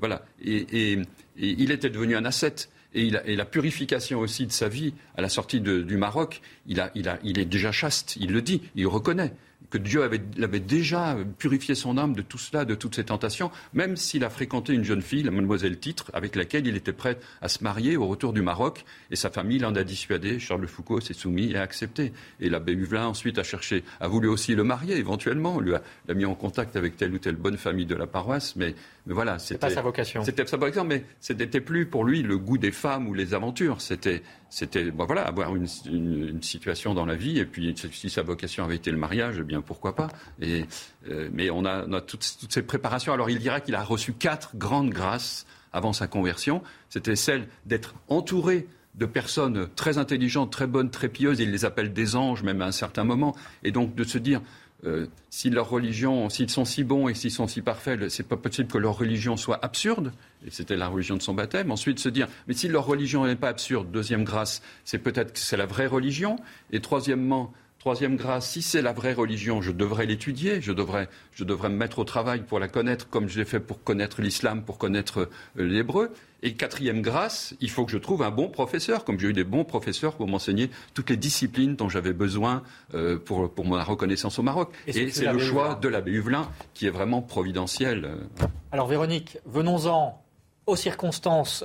voilà. Et, il était devenu un ascète. Et, la purification aussi de sa vie à la sortie du Maroc, il, il est déjà chaste, il le dit, il reconnaît que Dieu avait, déjà purifié son âme de tout cela, de toutes ces tentations, même s'il a fréquenté une jeune fille, la mademoiselle Titre, avec laquelle il était prêt à se marier au retour du Maroc, et sa famille l'en a dissuadé. Charles Foucault s'est soumis et a accepté. Et l'abbé Huvelin ensuite a cherché, a voulu aussi le marier éventuellement, lui a, mis en contact avec telle ou telle bonne famille de la paroisse, mais voilà, c'était pas sa vocation. C'était sa vocation, mais c'était plus pour lui le goût des femmes ou les aventures. C'était, c'était, voilà, avoir une, une, situation dans la vie, et puis si sa vocation avait été le mariage, eh bien pourquoi pas? Et, euh, mais on a, toutes, ces préparations. Alors il dira qu'il a reçu quatre grandes grâces avant sa conversion. C'était celle d'être entouré de personnes très intelligentes, très bonnes, très pieuses. Il les appelle des anges, même à un certain moment. Et donc de se dire, euh, si leur religion, s'ils sont si bons et s'ils sont si parfaits, c'est pas possible que leur religion soit absurde. Et c'était la religion de son baptême. Ensuite, se dire, mais si leur religion n'est pas absurde, deuxième grâce, c'est peut-être que c'est la vraie religion. Et troisièmement, Troisième grâce, si c'est la vraie religion, je devrais l'étudier, je devrais, je devrais me mettre au travail pour la connaître comme je l'ai fait pour connaître l'islam, pour connaître euh, l'hébreu. Et quatrième grâce, il faut que je trouve un bon professeur, comme j'ai eu des bons professeurs pour m'enseigner toutes les disciplines dont j'avais besoin euh, pour, pour ma reconnaissance au Maroc. Et, c'est le choix de l'abbé Huvelin qui est vraiment providentiel. Euh. Alors Véronique, venons-en aux circonstances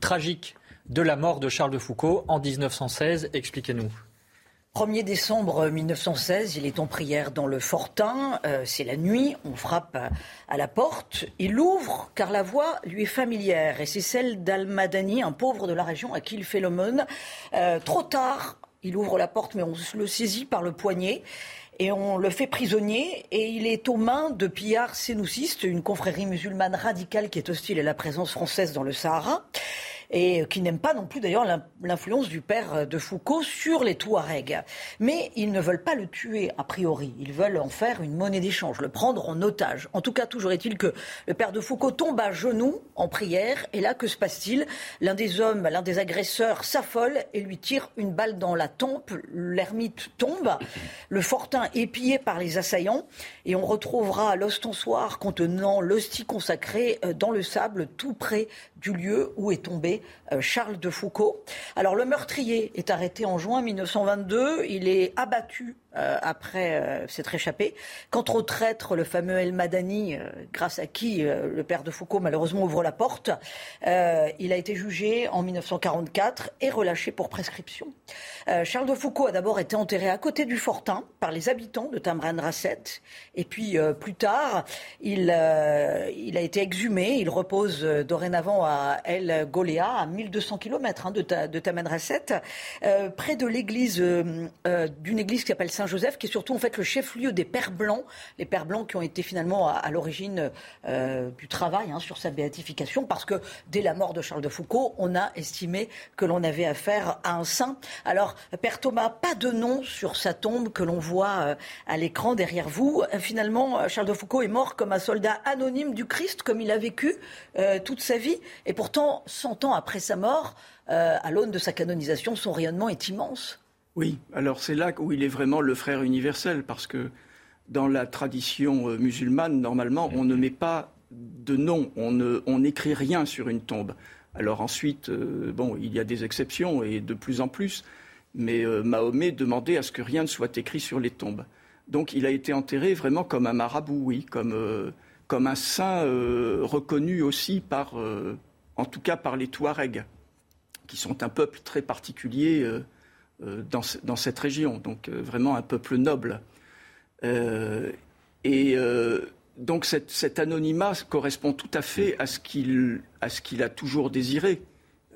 tragiques de la mort de Charles de Foucault en 1916. Expliquez-nous. 1er décembre 1916, il est en prière dans le Fortin. Euh, c'est la nuit, on frappe à la porte. Il ouvre car la voix lui est familière et c'est celle d'Al-Madani, un pauvre de la région à qui il fait l'aumône. Euh, trop tard, il ouvre la porte mais on le saisit par le poignet et on le fait prisonnier et il est aux mains de pillards sénoucistes, une confrérie musulmane radicale qui est hostile à la présence française dans le Sahara et qui n'aiment pas non plus d'ailleurs l'influence du père de Foucault sur les Touaregs. Mais ils ne veulent pas le tuer a priori, ils veulent en faire une monnaie d'échange, le prendre en otage. En tout cas, toujours est-il que le père de Foucault tombe à genoux en prière et là, que se passe-t-il? L'un des hommes, l'un des agresseurs s'affole et lui tire une balle dans la tempe, l'ermite tombe, le fortin est pillé par les assaillants et on retrouvera l'ostensoir contenant l'hostie consacrée euh, dans le sable tout près du lieu où est tombé euh, Charles de Foucault. Alors le meurtrier est arrêté en juin 1922. Il est abattu euh, après euh, s'être échappé. Quant au traître, le fameux El Madani, grâce à qui le père de Foucault malheureusement ouvre la porte, il a été jugé en 1944 et relâché pour prescription. Charles de Foucault a d'abord été enterré à côté du Fortin par les habitants de Tamran Rasset. Et puis plus tard, il, a été exhumé. Il repose dorénavant à El Goléa, à 1200 km hein, de, ta, euh, près de l'église, euh, euh, d'une église qui s'appelle Saint-Joseph, qui est surtout en fait le chef-lieu des Pères Blancs, les Pères Blancs qui ont été finalement à, l'origine du travail hein, sur sa béatification, parce que dès la mort de Charles de Foucault, on a estimé que l'on avait affaire à un saint. Alors, Père Thomas, pas de nom sur sa tombe que l'on voit à l'écran derrière vous. finalement, Charles de Foucault est mort comme un soldat anonyme du Christ, comme il a vécu toute sa vie, et pourtant, 100 ans après sa mort, euh, à l'aune de sa canonisation, son rayonnement est immense. Oui, alors c'est là où il est vraiment le frère universel, parce que dans la tradition euh, musulmane, normalement, on ne met pas de nom, on n'écrit rien sur une tombe. Alors ensuite, euh, bon, il y a des exceptions et de plus en plus, mais Mahomet demandait à ce que rien ne soit écrit sur les tombes. Donc il a été enterré vraiment comme un marabout, oui, comme, comme un saint reconnu aussi par, en tout cas par les Touaregs, qui sont un peuple très particulier euh, euh, dans, cette région, donc euh, vraiment un peuple noble. et donc cet, anonymat correspond tout à fait à ce qu'il a toujours désiré.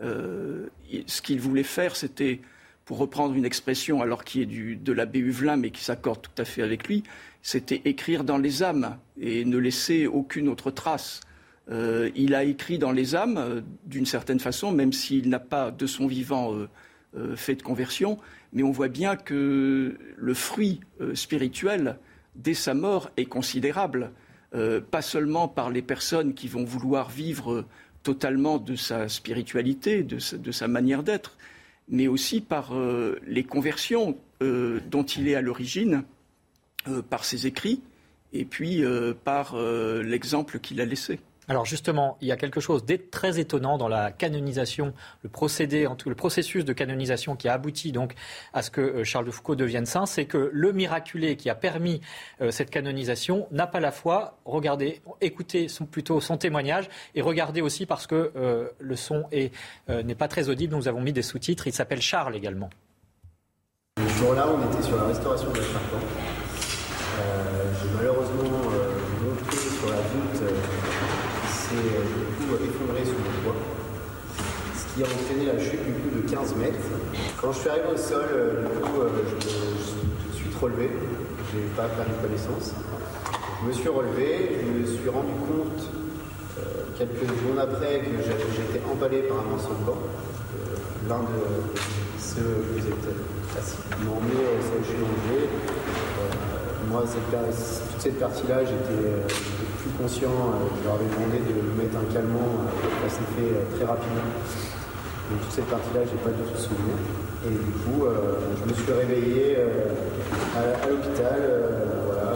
ce qu'il voulait faire, c'était, pour reprendre une expression alors qui est de l'abbé Huvelin, mais qui s'accorde tout à fait avec lui, c'était écrire dans les âmes et ne laisser aucune autre trace. Euh, il a écrit dans les âmes, euh, d'une certaine façon, même s'il n'a pas de son vivant euh, fait de conversion, mais on voit bien que le fruit spirituel, dès sa mort, est considérable, pas seulement par les personnes qui vont vouloir vivre totalement de sa spiritualité, de sa, manière d'être, mais aussi par les conversions dont il est à l'origine par ses écrits et puis par l'exemple qu'il a laissé. Alors justement, il y a quelque chose de très étonnant dans la canonisation, le procédé, le processus de canonisation qui a abouti donc à ce que euh, Charles de Foucault devienne saint, c'est que le miraculé qui a permis euh, cette canonisation n'a pas la foi. Regardez, écoutez son, plutôt son témoignage et regardez aussi parce que euh, le son n'est pas très audible. Nous avons mis des sous-titres. Il s'appelle Charles également. Ce jour-là, on était sur la restauration de la malheureusement montré sur la voûte s'est du coup effondré sous le poids, ce qui a entraîné la chute du coup de 15 mètres. Quand je suis arrivé au sol, euh, du coup, euh, je me suis tout de suite relevé, j'ai pas perdu connaissance. Je me suis relevé, je me suis rendu compte euh, quelques secondes après que j'étais emballé par un morceau de banc. L'un de ceux que vous êtes m'a emmené sur le chez moi, toute cette partie-là, j'étais plus conscient. Je leur avais demandé de me mettre un calmant. Ça s'est fait très rapidement. Donc toute cette partie-là, j'ai pas du tout souvenir. Et du coup, je me suis réveillé à, l'hôpital, voilà,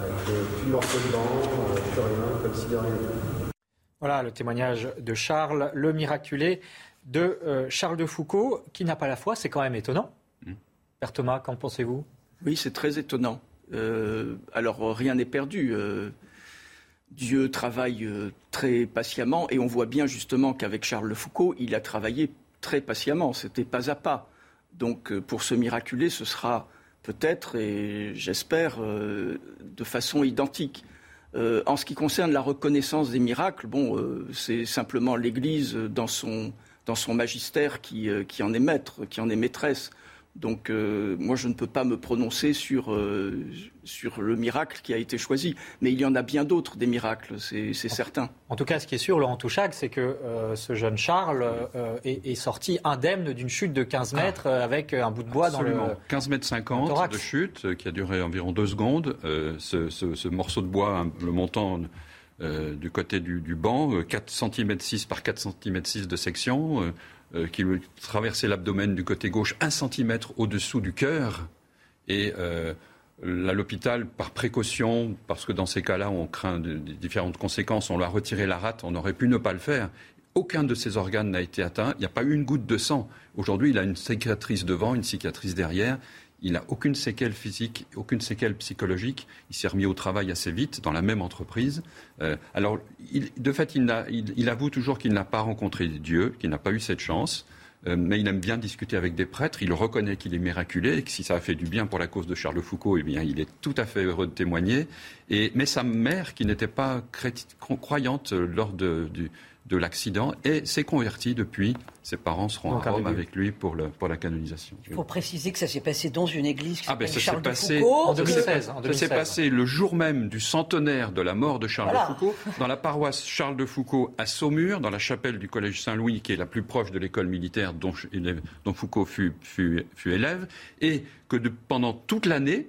avec plus de morceaux de dents, plus rien, comme si de rien n'était. Voilà le témoignage de Charles, le miraculé de Charles de Foucault, qui n'a pas la foi, c'est quand même étonnant. Mmh. Père Thomas, qu'en pensez-vous? Oui, c'est très étonnant. alors rien n'est perdu. Dieu travaille euh, très patiemment et on voit bien justement qu'avec Charles Foucault, il a travaillé très patiemment, c'était pas à pas. Donc euh, pour se miraculer, ce sera peut-être, et j'espère, euh, de façon identique. en ce qui concerne la reconnaissance des miracles, c'est simplement l'Église dans son, dans magistère qui, en est maître, qui en est maîtresse. Donc euh, moi, je ne peux pas me prononcer sur, euh, sur le miracle qui a été choisi. Mais il y en a bien d'autres, des miracles, c'est certain. En tout cas, ce qui est sûr, Laurent Touchac, c'est que euh, ce jeune Charles est, sorti indemne d'une chute de 15 ah. mètres avec un bout de bois dans le 15 mètres 50 de chute qui a duré environ deux secondes. Ce, morceau de bois, le montant... du côté du, du banc, 4 cm 6 par 4 cm 6 de section, euh, qui lui traversait l'abdomen du côté gauche un centimètre au-dessous du cœur. Et euh, à l'hôpital, par précaution, parce que dans ces cas-là, on craint de, différentes conséquences, on lui a retiré la rate, on aurait pu ne pas le faire. Aucun de ses organes n'a été atteint, il n'y a pas eu une goutte de sang. Aujourd'hui, il a une cicatrice devant, une cicatrice derrière. Il n'a aucune séquelle physique, aucune séquelle psychologique. Il s'est remis au travail assez vite dans la même entreprise. Euh, alors, de fait, il, avoue toujours qu'il n'a pas rencontré Dieu, qu'il n'a pas eu cette chance. Euh, mais il aime bien discuter avec des prêtres. Il reconnaît qu'il est miraculé et que si ça a fait du bien pour la cause de Charles Foucault, eh bien, il est tout à fait heureux de témoigner. Mais sa mère, qui n'était pas croyante lors de, du, de l'accident et s'est converti depuis. Ses parents seront à Rome avec lui pour, le, pour la canonisation. Il faut préciser que ça s'est passé dans une église qui ah ben ça Charles passé, Foucault. En 2016. Ça s'est passé le jour même du centenaire de la mort de Charles de Foucault dans la paroisse Charles de Foucault à Saumur, dans la chapelle du collège Saint-Louis, qui est la plus proche de l'école militaire dont, dont Foucault fut, fut, fut, élève, et que de, pendant toute l'année,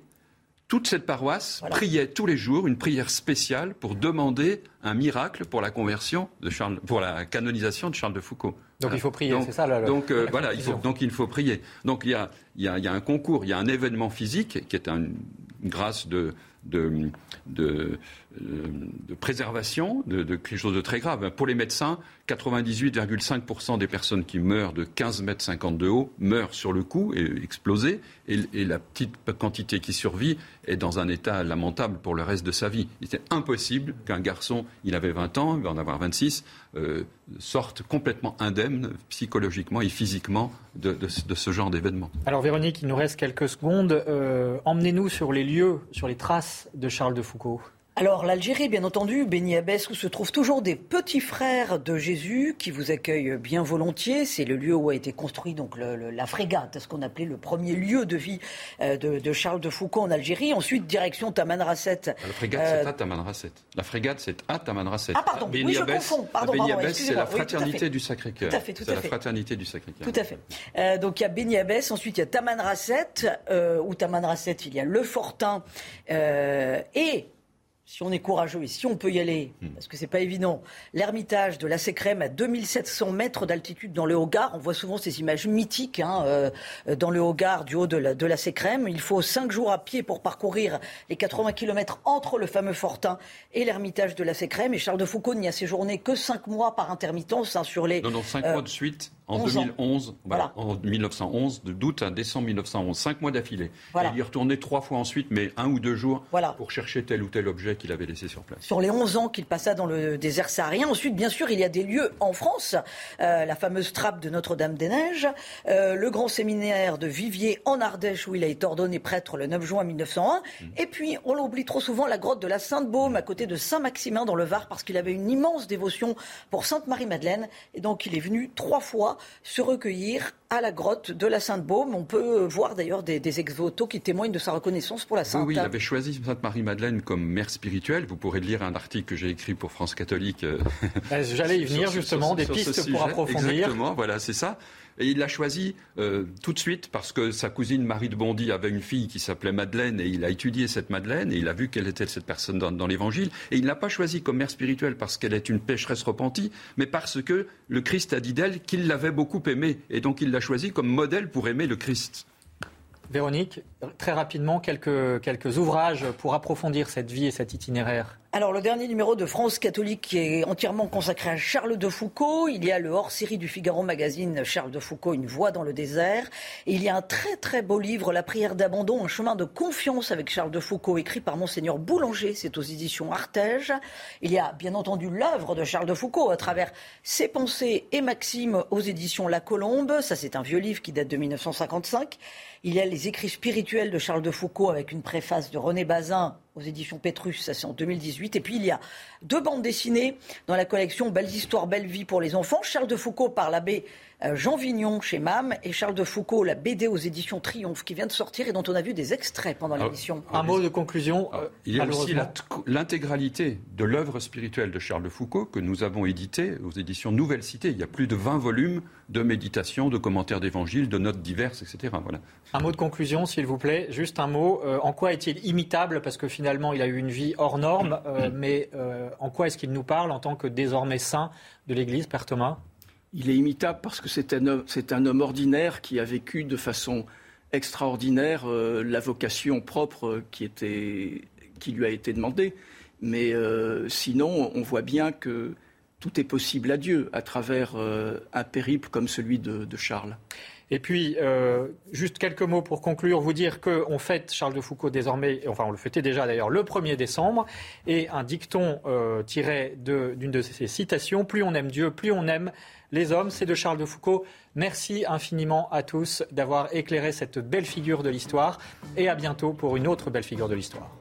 toute cette paroisse priait tous les jours une prière spéciale pour demander un miracle pour la conversion de Charles, pour la canonisation de Charles de Foucault. Donc il faut prier, c'est ça là, Donc euh, voilà, il faut, donc il faut prier. Donc il y a, il y a un concours, il y a un événement physique qui est une grâce de, de, de, de préservation de, quelque chose de très grave. Pour les médecins, 98,5% des personnes qui meurent de 15 mètres 50 de haut meurent sur le coup et explosées, et, la petite quantité qui survit est dans un état lamentable pour le reste de sa vie. Il était impossible qu'un garçon, il avait 20 ans, il va en avoir 26, euh, sorte complètement indemne psychologiquement et physiquement de, de ce genre d'événement. Alors Véronique, il nous reste quelques secondes. Euh, emmenez-nous sur les lieux, sur les traces de Charles de Foucault. Alors l'Algérie, bien entendu, Beni Abbès, où se trouvent toujours des petits frères de Jésus qui vous accueillent bien volontiers. C'est le lieu où a été construit donc la frégate, ce qu'on appelait le premier lieu de vie euh, de, Charles de Foucault en Algérie. Ensuite, direction Tamanrasset. La frégate, c'est euh, à Tamanrasset. La frégate, c'est à Tamanrasset. Ah pardon, oui, je confonds. Pardon, c'est la fraternité du Sacré-Cœur. Tout à fait, tout à fait. C'est la fraternité du Sacré-Cœur. Tout à fait. Euh, donc il y a Beni Abbès, ensuite il y a Tamanrasset, où Tamanrasset, il y a le Fortin et si on est courageux et si on peut y aller, hmm. parce que c'est pas évident, l'ermitage de la Sécrème à 2700 mètres d'altitude dans le Haut-Gard. On voit souvent ces images mythiques hein, euh, dans le Haut-Gard, du haut de la, de la Sécrème. Il faut cinq jours à pied pour parcourir les 80 km entre le fameux Fortin et l'ermitage de la Sécrème. Et Charles de Foucault n'y a séjourné que cinq mois par intermittence hein, sur les. Non, non, cinq mois de suite en 2011, voilà, en 1911, de d'août à décembre 1911, cinq mois d'affilée. Il y retournait trois fois ensuite, mais un ou deux jours pour chercher tel ou tel objet qu'il avait laissé sur place. Sur les 11 ans qu'il passa dans le désert saharien. Ensuite, bien sûr, il y a des lieux en France, euh, la fameuse trappe de Notre-Dame-des-Neiges, euh, le grand séminaire de Viviers en Ardèche où il a été ordonné prêtre le 9 juin 1901. Mmh. Et puis, on l'oublie trop souvent, la grotte de la Sainte-Baume à côté de Saint-Maximin dans le Var parce qu'il avait une immense dévotion pour Sainte-Marie-Madeleine. Et donc, il est venu trois fois se recueillir à la grotte de la Sainte-Baume. On peut voir d'ailleurs des, des ex qui témoignent de sa reconnaissance pour la Sainte. Oui, il avait choisi Sainte-Marie-Madeleine comme mère spirituelle. Vous pourrez lire un article que j'ai écrit pour France Catholique. Euh, eh, j'allais y venir justement, des pistes pour approfondir. Exactement, voilà, c'est ça. Et il l'a choisi euh, tout de suite parce que sa cousine Marie de Bondy avait une fille qui s'appelait Madeleine et il a étudié cette Madeleine et il a vu quelle était cette personne dans, l'Évangile. Et il ne l'a pas choisi comme mère spirituelle parce qu'elle est une pécheresse repentie, mais parce que le Christ a dit d'elle qu'il l'avait beaucoup aimée. Et donc il l'a choisi comme modèle pour aimer le Christ. Véronique, très rapidement, quelques, quelques ouvrages pour approfondir cette vie et cet itinéraire. Alors, le dernier numéro de France catholique qui est entièrement consacré à Charles de Foucault. Il y a le hors-série du Figaro Magazine, Charles de Foucault, Une voix dans le désert. Et il y a un très très beau livre, La prière d'abandon, un chemin de confiance avec Charles de Foucault, écrit par Monseigneur Boulanger. C'est aux éditions Artege. Il y a bien entendu l'œuvre de Charles de Foucault à travers ses pensées et maximes aux éditions La Colombe. Ça, c'est un vieux livre qui date de 1955. Il y a les écrits spirituels de Charles de Foucault avec une préface de René Bazin aux éditions Pétrus, ça c'est en 2018. Et puis il y a deux bandes dessinées dans la collection Belles histoires, belle vie pour les enfants. Charles de Foucault par l'abbé Jean Vignon chez MAM et Charles de Foucault, la BD aux éditions Triomphe, qui vient de sortir et dont on a vu des extraits pendant l'émission. Un mot de conclusion. Euh, il y a aussi l'intégralité de l'œuvre spirituelle de Charles de Foucault que nous avons édité aux éditions Nouvelle Cité. Il y a plus de 20 volumes de méditations, de commentaires d'évangiles, de notes diverses, etc. Voilà. Un mot de conclusion, s'il vous plaît. Juste un mot. Euh, en quoi est-il imitable? Parce que finalement, il a eu une vie hors norme. mais en quoi est-ce qu'il nous parle en tant que désormais saint de l'Église, Père Thomas? Il est imitable parce que c'est un, homme, ordinaire qui a vécu de façon extraordinaire euh, la vocation propre euh, qui, était, qui lui a été demandée. Mais euh, sinon, on voit bien que tout est possible à Dieu à travers un périple comme celui de, Charles. Et puis, juste quelques mots pour conclure, vous dire qu'on fête Charles de Foucault désormais, enfin on le fêtait déjà d'ailleurs le 1er décembre, et un dicton tiré d'une de, de ses citations, plus on aime Dieu, plus on aime les hommes, c'est de Charles de Foucault. Merci infiniment à tous d'avoir éclairé cette belle figure de l'histoire, et à bientôt pour une autre belle figure de l'histoire.